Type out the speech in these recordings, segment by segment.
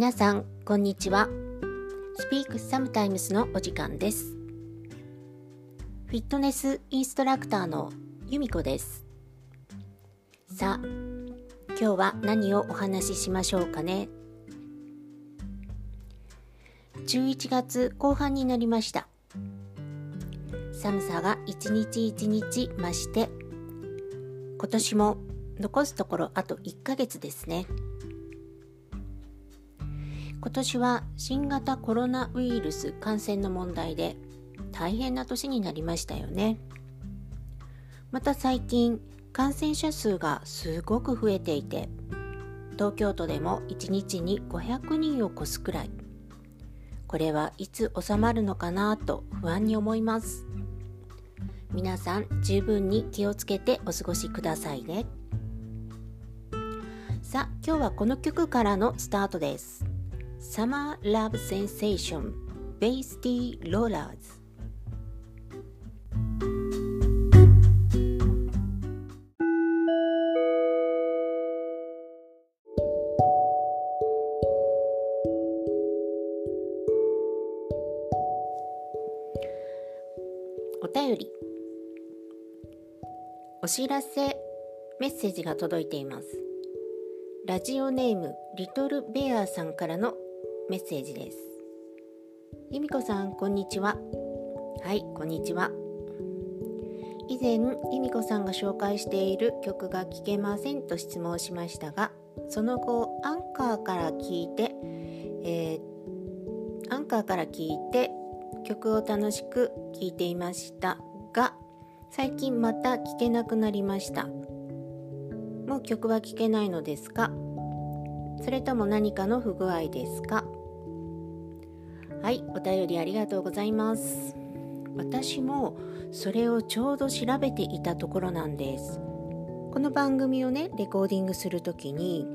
皆さんこんにちは。Speak Sometimes のお時間です。フィットネスインストラクターの由美子です。さあ今日は何をお話ししましょうかね。11月後半になりました。寒さが一日一日増して今年も残すところあと1ヶ月ですね。今年は新型コロナウイルス感染の問題で大変な年になりましたよね。また最近感染者数がすごく増えていて東京都でも1日に500人を超すくらい。これはいつ収まるのかなと不安に思います。皆さん十分に気をつけてお過ごしくださいね。さあ今日はこの曲からのスタートです。Summer Love Sensation Bass D Rollers. お便り。お知らせメッセージが届いています。ラジオネームリトルベアさんからのメッセージです。由美子さんこんにちは。はいこんにちは。以前由美子さんが紹介している曲が聴けませんと質問しましたがその後アンカーから聞いて、えー、アンカーから聞いて曲を楽しく聴いていましたが最近また聴けなくなりました。もう曲は聴けないのですか？それとも何かの不具合ですか？はいお便りありがとうございます。私もそれをちょうど調べていたところなんです。この番組をねレコーディングする時に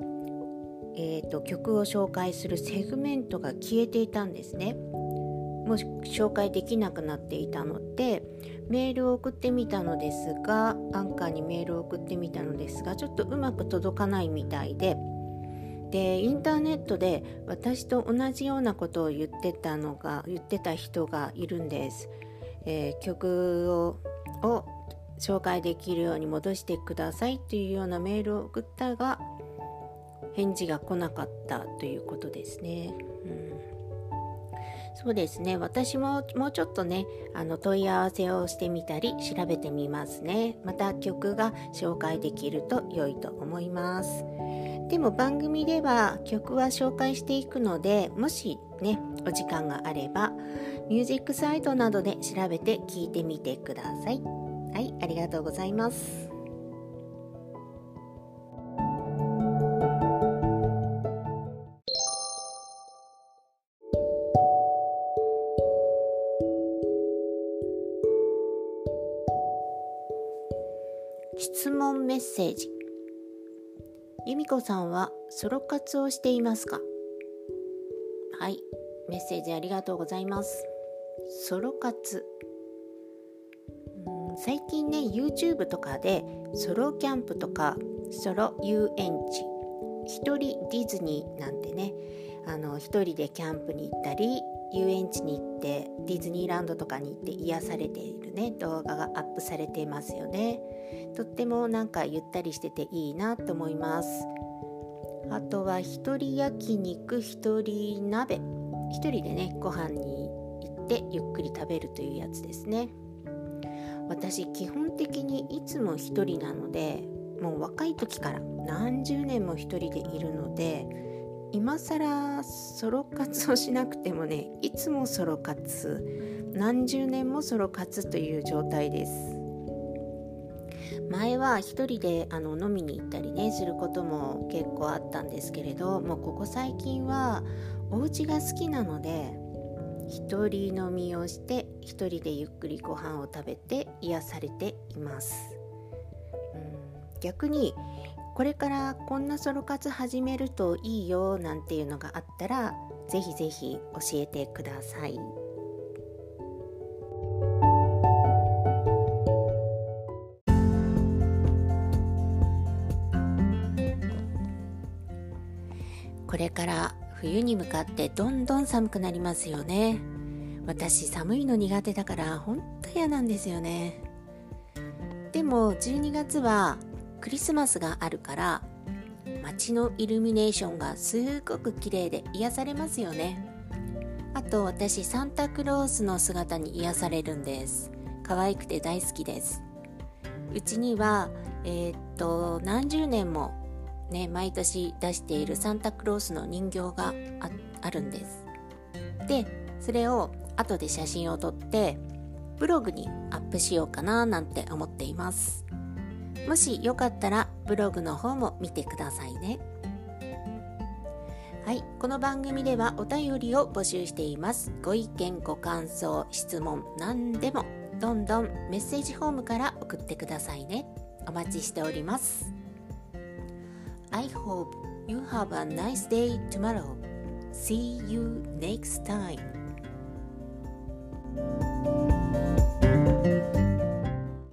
えーと、曲を紹介するセグメントが消えていたんですね。もう紹介できなくなっていたのでメールを送ってみたのですがアンカーにメールを送ってみたのですがちょっとうまく届かないみたいででインターネットで私と同じようなことを言ってたのが言ってた人がいるんです、えー、曲をを紹介できるように戻してくださいというようなメールを送ったが返事が来なかったということですね。うん。そうですね。私ももうちょっとねあの問い合わせをしてみたり調べてみますね。また曲が紹介できると良いと思います。でも番組では曲は紹介していくのでもしねお時間があればミュージックサイトなどで調べて聴いてみてください。はいありがとうございます。質問メッセージ。由美子さんはソロ活をしていますか？はい。メッセージありがとうございます。ソロ活。最近ね YouTube とかでソロキャンプとかソロ遊園地。一人ディズニーなんてねあの一人でキャンプに行ったり遊園地に行ってディズニーランドとかに行って癒されているね動画がアップされていますよね。とってもなんかゆったりしてていいなと思います。あとは一人焼肉一人鍋。一人でねご飯に行ってゆっくり食べるというやつですね。私基本的にいつも一人なのでもう若い時から何十年も一人でいるので今更ソロ活をしなくてもねいつもソロ活何十年もソロ活という状態です。前は一人であの飲みに行ったりねすることも結構あったんですけれどもうここ最近はお家が好きなので一人飲みをして一人でゆっくりご飯を食べて癒されています、うん、逆にこれからこんなソロ活始めるといいよなんていうのがあったらぜひぜひ教えてください。これから冬に向かってどんどん寒くなりますよね私寒いの苦手だからほんと嫌なんですよねでも12月はクリスマスがあるから街のイルミネーションがすごく綺麗で癒されますよね。あと私サンタクロースの姿に癒されるんです。可愛くて大好きです。うちにはえー、っと何十年もね毎年出しているサンタクロースの人形があるんです。でそれを後で写真を撮ってブログにアップしようかななんて思っています。もしよかったらブログの方も見てくださいね。はいこの番組ではお便りを募集しています。ご意見ご感想質問何でもどんどんメッセージフォームから送ってくださいね。お待ちしております。I hope you have a nice day tomorrow. See you next time.